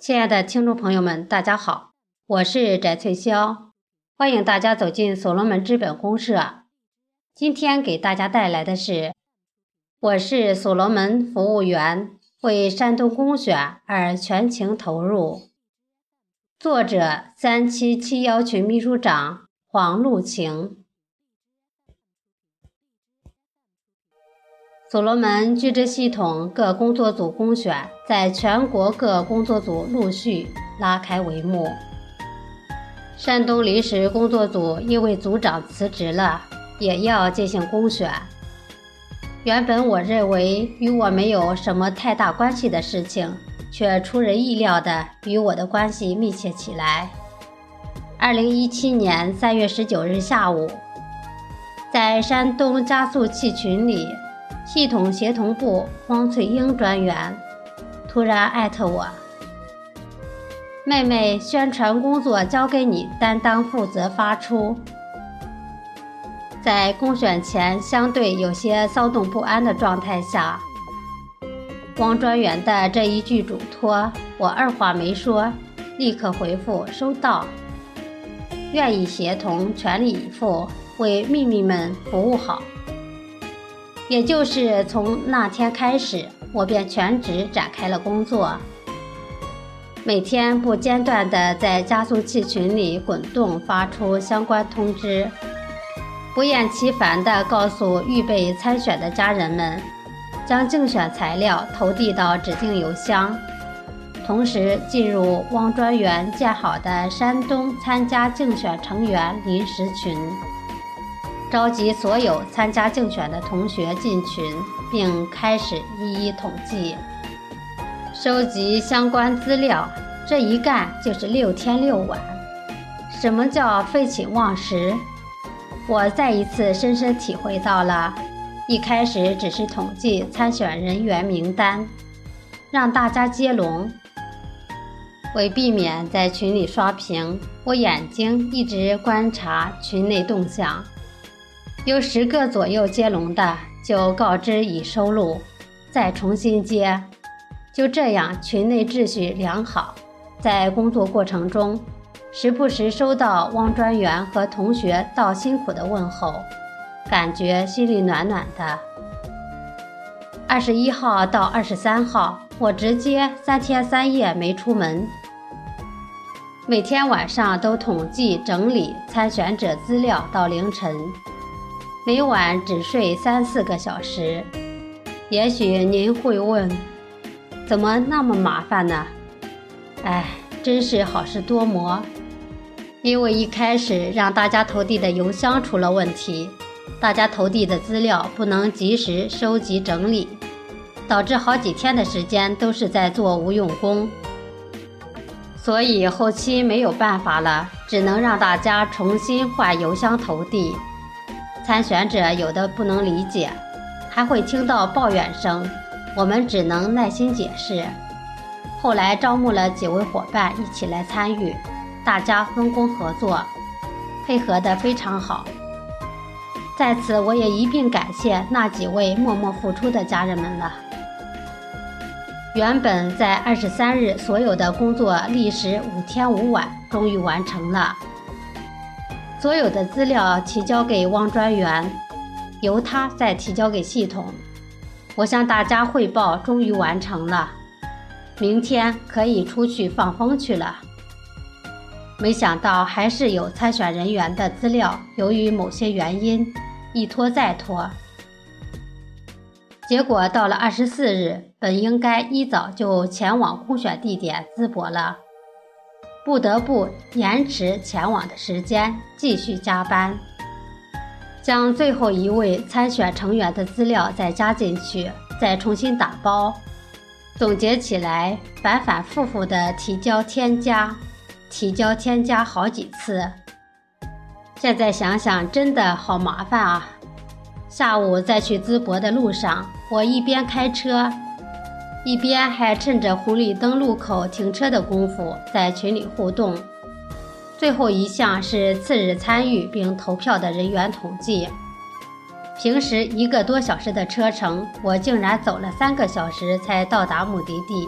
亲爱的听众朋友们，大家好，我是翟翠霄，欢迎大家走进所罗门资本公社。今天给大家带来的是，我是所罗门服务员，为山东公选而全情投入。作者：三七七幺群秘书长黄露晴。所罗门聚智系统各工作组公选在全国各工作组陆续拉开帷幕。山东临时工作组因为组长辞职了，也要进行公选。原本我认为与我没有什么太大关系的事情，却出人意料的与我的关系密切起来。二零一七年三月十九日下午，在山东加速器群里。系统协同部汪翠英专员突然艾特我：“妹妹，宣传工作交给你担当负责发出。”在公选前相对有些骚动不安的状态下，汪专员的这一句嘱托，我二话没说，立刻回复收到，愿意协同，全力以赴，为秘密们服务好。也就是从那天开始，我便全职展开了工作，每天不间断地在加速器群里滚动，发出相关通知，不厌其烦地告诉预备参选的家人们，将竞选材料投递到指定邮箱，同时进入汪专员建好的山东参加竞选成员临时群。召集所有参加竞选的同学进群，并开始一一统计、收集相关资料。这一干就是六天六晚。什么叫废寝忘食？我再一次深深体会到了。一开始只是统计参选人员名单，让大家接龙。为避免在群里刷屏，我眼睛一直观察群内动向。有十个左右接龙的，就告知已收录，再重新接。就这样，群内秩序良好。在工作过程中，时不时收到汪专员和同学道辛苦的问候，感觉心里暖暖的。二十一号到二十三号，我直接三天三夜没出门，每天晚上都统计整理参选者资料到凌晨。每晚只睡三四个小时，也许您会问，怎么那么麻烦呢？哎，真是好事多磨。因为一开始让大家投递的邮箱出了问题，大家投递的资料不能及时收集整理，导致好几天的时间都是在做无用功。所以后期没有办法了，只能让大家重新换邮箱投递。参选者有的不能理解，还会听到抱怨声，我们只能耐心解释。后来招募了几位伙伴一起来参与，大家分工合作，配合的非常好。在此，我也一并感谢那几位默默付出的家人们了。原本在二十三日，所有的工作历时五天五晚，终于完成了。所有的资料提交给汪专员，由他再提交给系统。我向大家汇报，终于完成了，明天可以出去放风去了。没想到还是有参选人员的资料，由于某些原因一拖再拖，结果到了二十四日，本应该一早就前往公选地点淄博了。不得不延迟前往的时间，继续加班，将最后一位参选成员的资料再加进去，再重新打包。总结起来，反反复复的提交添加，提交添加好几次。现在想想，真的好麻烦啊！下午在去淄博的路上，我一边开车。一边还趁着红绿灯路口停车的功夫，在群里互动。最后一项是次日参与并投票的人员统计。平时一个多小时的车程，我竟然走了三个小时才到达目的地。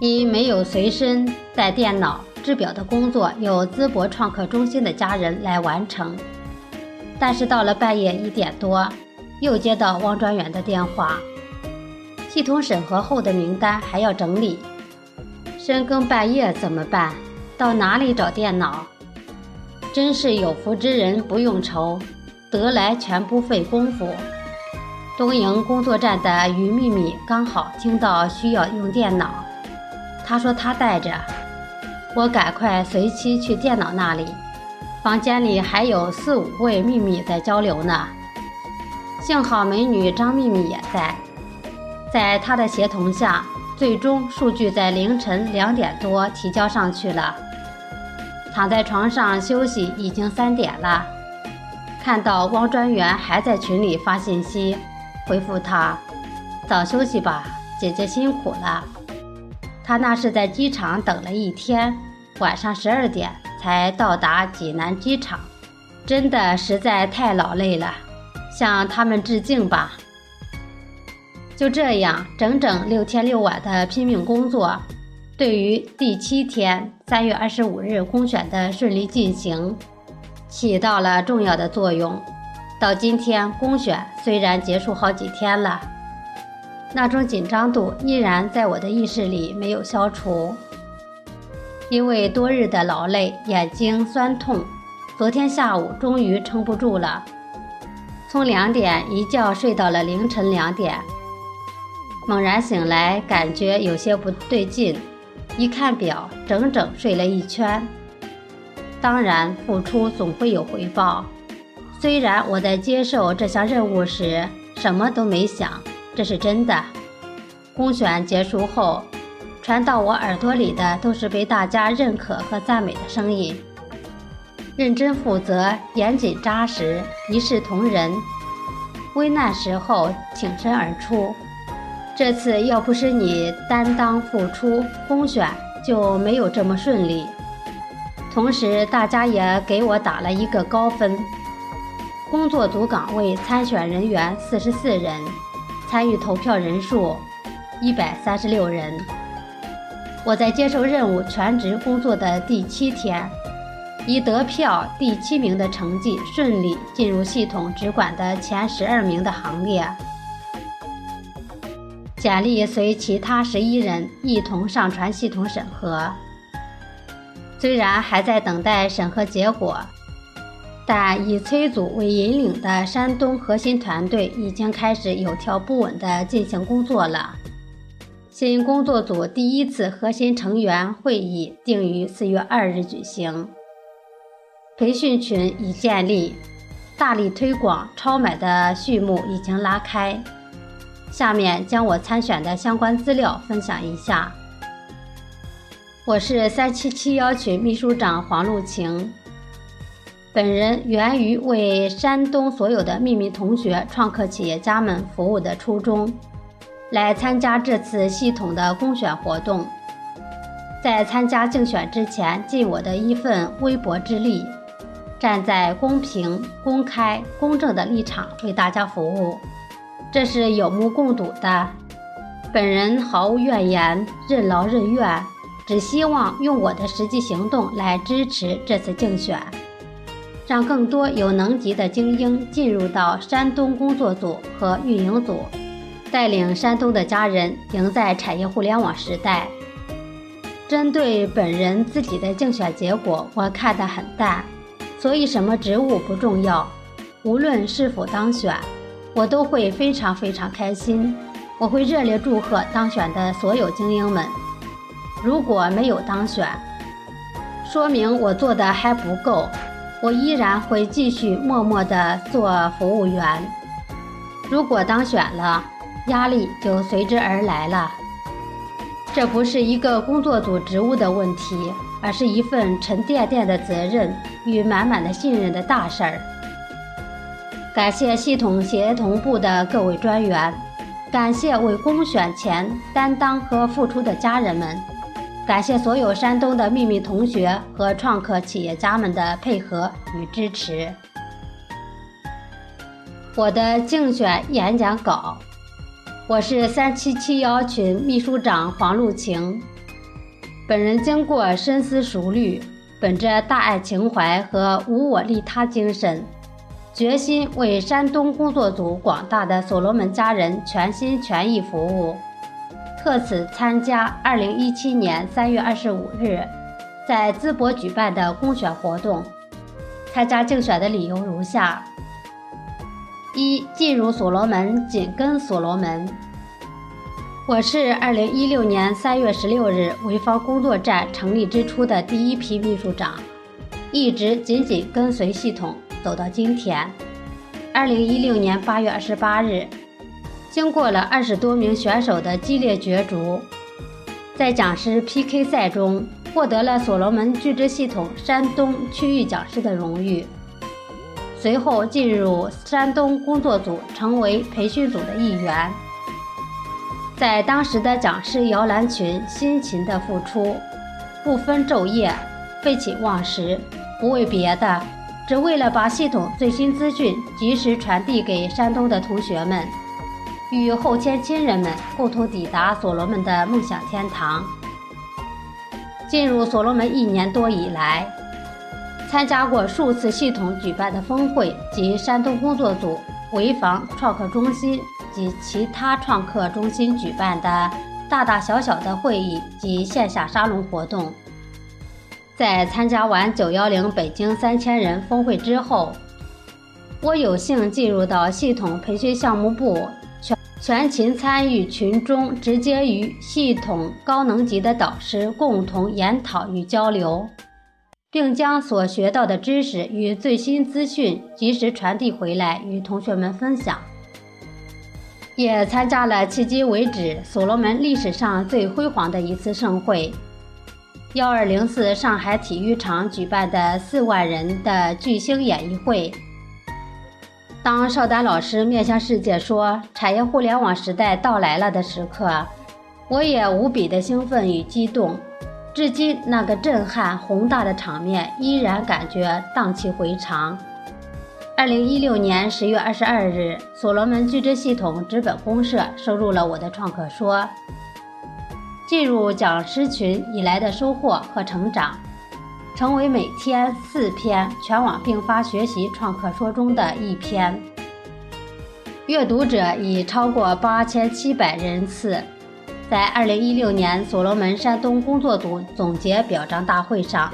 因没有随身带电脑，制表的工作由淄博创客中心的家人来完成。但是到了半夜一点多，又接到汪专员的电话，系统审核后的名单还要整理。深更半夜怎么办？到哪里找电脑？真是有福之人不用愁，得来全不费工夫。东营工作站的于秘密刚好听到需要用电脑。他说他带着，我赶快随妻去电脑那里，房间里还有四五位秘密在交流呢。幸好美女张秘密也在，在他的协同下，最终数据在凌晨两点多提交上去了。躺在床上休息，已经三点了，看到汪专员还在群里发信息，回复他：早休息吧，姐姐辛苦了。他那是在机场等了一天，晚上十二点才到达济南机场，真的实在太劳累了，向他们致敬吧。就这样，整整六天六晚的拼命工作，对于第七天三月二十五日公选的顺利进行，起到了重要的作用。到今天，公选虽然结束好几天了。那种紧张度依然在我的意识里没有消除，因为多日的劳累，眼睛酸痛。昨天下午终于撑不住了，从两点一觉睡到了凌晨两点。猛然醒来，感觉有些不对劲，一看表，整整睡了一圈。当然，付出总会有回报。虽然我在接受这项任务时什么都没想。这是真的。公选结束后，传到我耳朵里的都是被大家认可和赞美的声音。认真负责、严谨扎实、一视同仁，危难时候挺身而出。这次要不是你担当付出，公选就没有这么顺利。同时，大家也给我打了一个高分。工作组岗位参选人员四十四人。参与投票人数一百三十六人。我在接受任务全职工作的第七天，以得票第七名的成绩顺利进入系统直管的前十二名的行列。简历随其他十一人一同上传系统审核，虽然还在等待审核结果。但以崔组为引领的山东核心团队已经开始有条不紊地进行工作了。新工作组第一次核心成员会议定于四月二日举行，培训群已建立，大力推广超买的序幕已经拉开。下面将我参选的相关资料分享一下。我是三七七幺群秘书长黄露晴。本人源于为山东所有的秘密同学、创客企业家们服务的初衷，来参加这次系统的公选活动。在参加竞选之前，尽我的一份微薄之力，站在公平、公开、公正的立场为大家服务，这是有目共睹的。本人毫无怨言，任劳任怨，只希望用我的实际行动来支持这次竞选。让更多有能级的精英进入到山东工作组和运营组，带领山东的家人赢在产业互联网时代。针对本人自己的竞选结果，我看得很淡，所以什么职务不重要，无论是否当选，我都会非常非常开心。我会热烈祝贺当选的所有精英们。如果没有当选，说明我做的还不够。我依然会继续默默的做服务员。如果当选了，压力就随之而来了。这不是一个工作组职务的问题，而是一份沉甸甸的责任与满满的信任的大事儿。感谢系统协同部的各位专员，感谢为公选前担当和付出的家人们。感谢所有山东的秘密同学和创客企业家们的配合与支持。我的竞选演讲稿，我是三七七幺群秘书长黄露晴，本人经过深思熟虑，本着大爱情怀和无我利他精神，决心为山东工作组广大的所罗门家人全心全意服务。特此参加2017年3月25日在淄博举办的公选活动。参加竞选的理由如下：一、进入所罗门，紧跟所罗门。我是二零一六年三月十六日潍坊工作站成立之初的第一批秘书长，一直紧紧跟随系统走到今天。二零一六年八月二十八日，经过了二十多名选手的激烈角逐，在讲师 PK 赛中获得了所罗门聚智系统山东区域讲师的荣誉。随后进入山东工作组，成为培训组的一员。在当时的讲师摇篮群辛勤的付出，不分昼夜，废寝忘食，不为别的，只为了把系统最新资讯及时传递给山东的同学们，与后迁亲人们共同抵达所罗门的梦想天堂。进入所罗门一年多以来，参加过数次系统举办的峰会及山东工作组潍坊创客中心。及其他创客中心举办的大大小小的会议及线下沙龙活动，在参加完九幺零北京三千人峰会之后，我有幸进入到系统培训项目部，全全勤参与群中，直接与系统高能级的导师共同研讨与交流，并将所学到的知识与最新资讯及时传递回来，与同学们分享。也参加了迄今为止所罗门历史上最辉煌的一次盛会——幺二零四上海体育场举办的四万人的巨星演艺会。当邵丹老师面向世界说“产业互联网时代到来了”的时刻，我也无比的兴奋与激动。至今，那个震撼宏大的场面依然感觉荡气回肠。二零一六年十月二十二日，所罗门聚智系统资本公社收入了我的创客说。进入讲师群以来的收获和成长，成为每天四篇全网并发学习创客说中的一篇，阅读者已超过八千七百人次。在二零一六年所罗门山东工作组总结表彰大会上。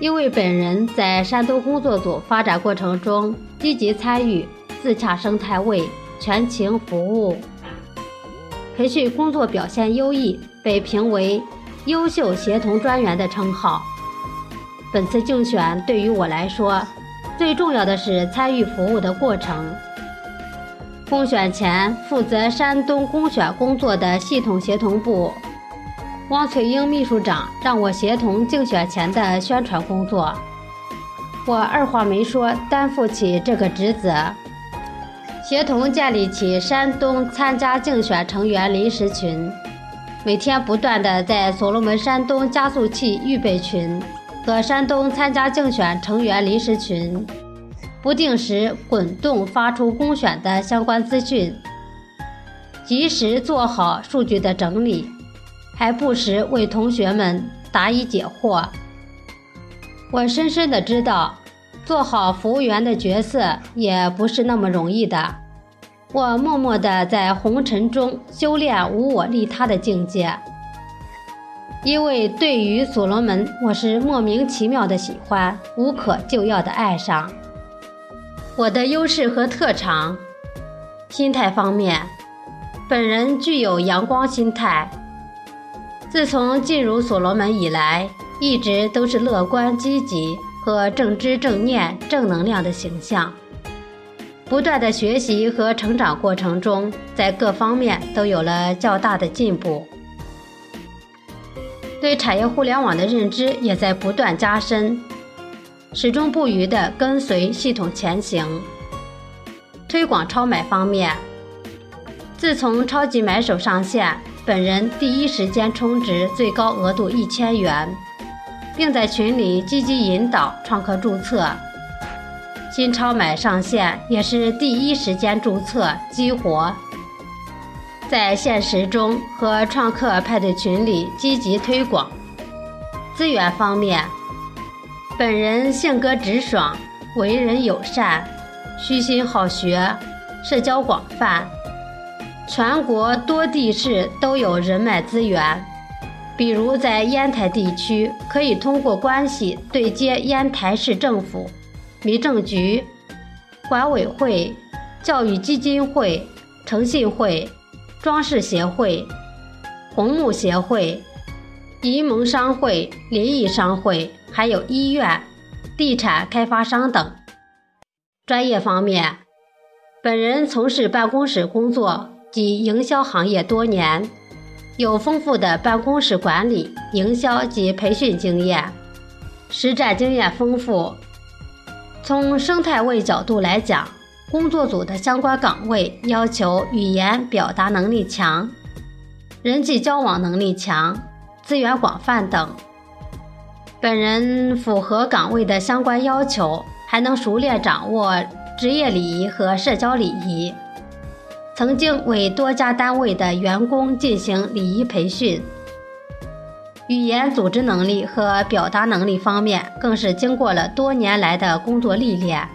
因为本人在山东工作组发展过程中积极参与，自洽生态位，全情服务，培训工作表现优异，被评为优秀协同专员的称号。本次竞选对于我来说，最重要的是参与服务的过程。公选前，负责山东公选工作的系统协同部。汪翠英秘书长让我协同竞选前的宣传工作，我二话没说，担负起这个职责，协同建立起山东参加竞选成员临时群，每天不断的在所罗门山东加速器预备群和山东参加竞选成员临时群，不定时滚动发出公选的相关资讯，及时做好数据的整理。还不时为同学们答疑解惑。我深深的知道，做好服务员的角色也不是那么容易的。我默默地在红尘中修炼无我利他的境界。因为对于所罗门，我是莫名其妙的喜欢，无可救药的爱上。我的优势和特长，心态方面，本人具有阳光心态。自从进入所罗门以来，一直都是乐观积极和正知正念、正能量的形象。不断的学习和成长过程中，在各方面都有了较大的进步，对产业互联网的认知也在不断加深，始终不渝地跟随系统前行。推广超买方面，自从超级买手上线。本人第一时间充值最高额度一千元，并在群里积极引导创客注册。新超买上线也是第一时间注册激活，在现实中和创客派对群里积极推广，资源方面，本人性格直爽，为人友善，虚心好学，社交广泛，全国多地市都有人脉资源。比如在烟台地区，可以通过关系对接烟台市政府、民政局、管委会、教育基金会、诚信会、装饰协会、红木协会。沂蒙商会、临沂商会，还有医院、地产开发商等。专业方面，本人从事办公室工作及营销行业多年，有丰富的办公室管理、营销及培训经验，实战经验丰富。从生态位角度来讲，工作组的相关岗位要求语言表达能力强，人际交往能力强。资源广泛等，本人符合岗位的相关要求，还能熟练掌握职业礼仪和社交礼仪。曾经为多家单位的员工进行礼仪培训，语言组织能力和表达能力方面更是经过了多年来的工作历练，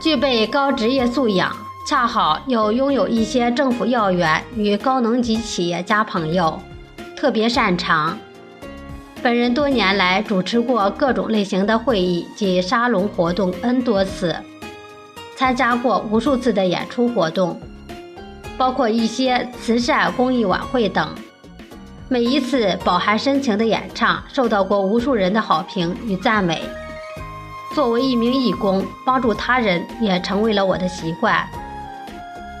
具备高职业素养，恰好又拥有一些政府要员与高能级企业家朋友。特别擅长。本人多年来主持过各种类型的会议及沙龙活动 N 多次，参加过无数次的演出活动，包括一些慈善公益晚会等。每一次饱含深情的演唱，受到过无数人的好评与赞美。作为一名义工，帮助他人也成为了我的习惯。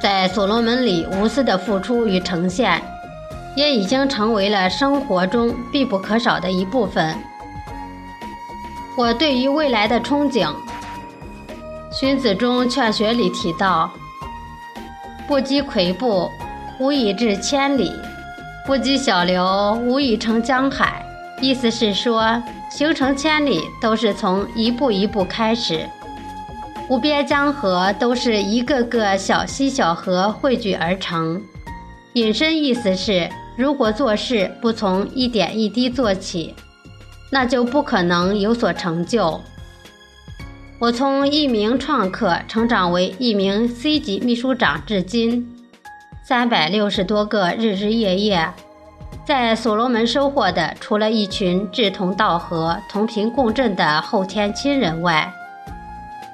在所罗门里无私的付出与呈现。也已经成为了生活中必不可少的一部分。我对于未来的憧憬，《荀子》中《劝学》里提到：“不积跬步，无以至千里；不积小流，无以成江海。”意思是说，行程千里都是从一步一步开始，无边江河都是一个个小溪小河汇聚而成。引申意思是。如果做事不从一点一滴做起，那就不可能有所成就。我从一名创客成长为一名 C 级秘书长，至今三百六十多个日日夜夜，在所罗门收获的，除了一群志同道合、同频共振的后天亲人外，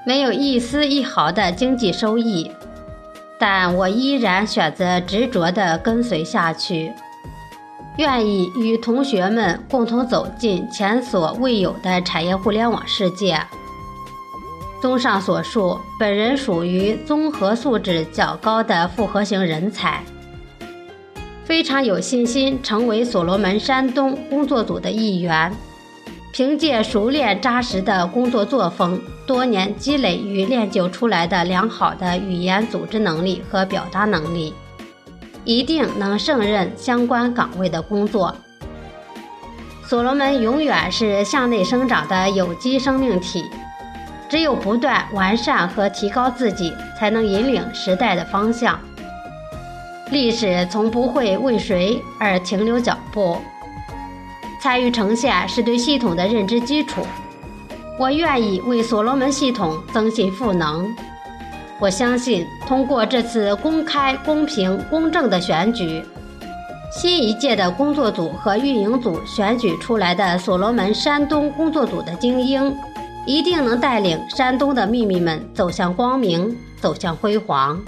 没有一丝一毫的经济收益。但我依然选择执着地跟随下去。愿意与同学们共同走进前所未有的产业互联网世界。综上所述，本人属于综合素质较高的复合型人才，非常有信心成为所罗门山东工作组的一员。凭借熟练扎实的工作作风，多年积累与练就出来的良好的语言组织能力和表达能力。一定能胜任相关岗位的工作。所罗门永远是向内生长的有机生命体，只有不断完善和提高自己，才能引领时代的方向。历史从不会为谁而停留脚步。参与呈现是对系统的认知基础。我愿意为所罗门系统增信赋能。我相信，通过这次公开、公平、公正的选举，新一届的工作组和运营组选举出来的所罗门山东工作组的精英，一定能带领山东的秘密们走向光明，走向辉煌。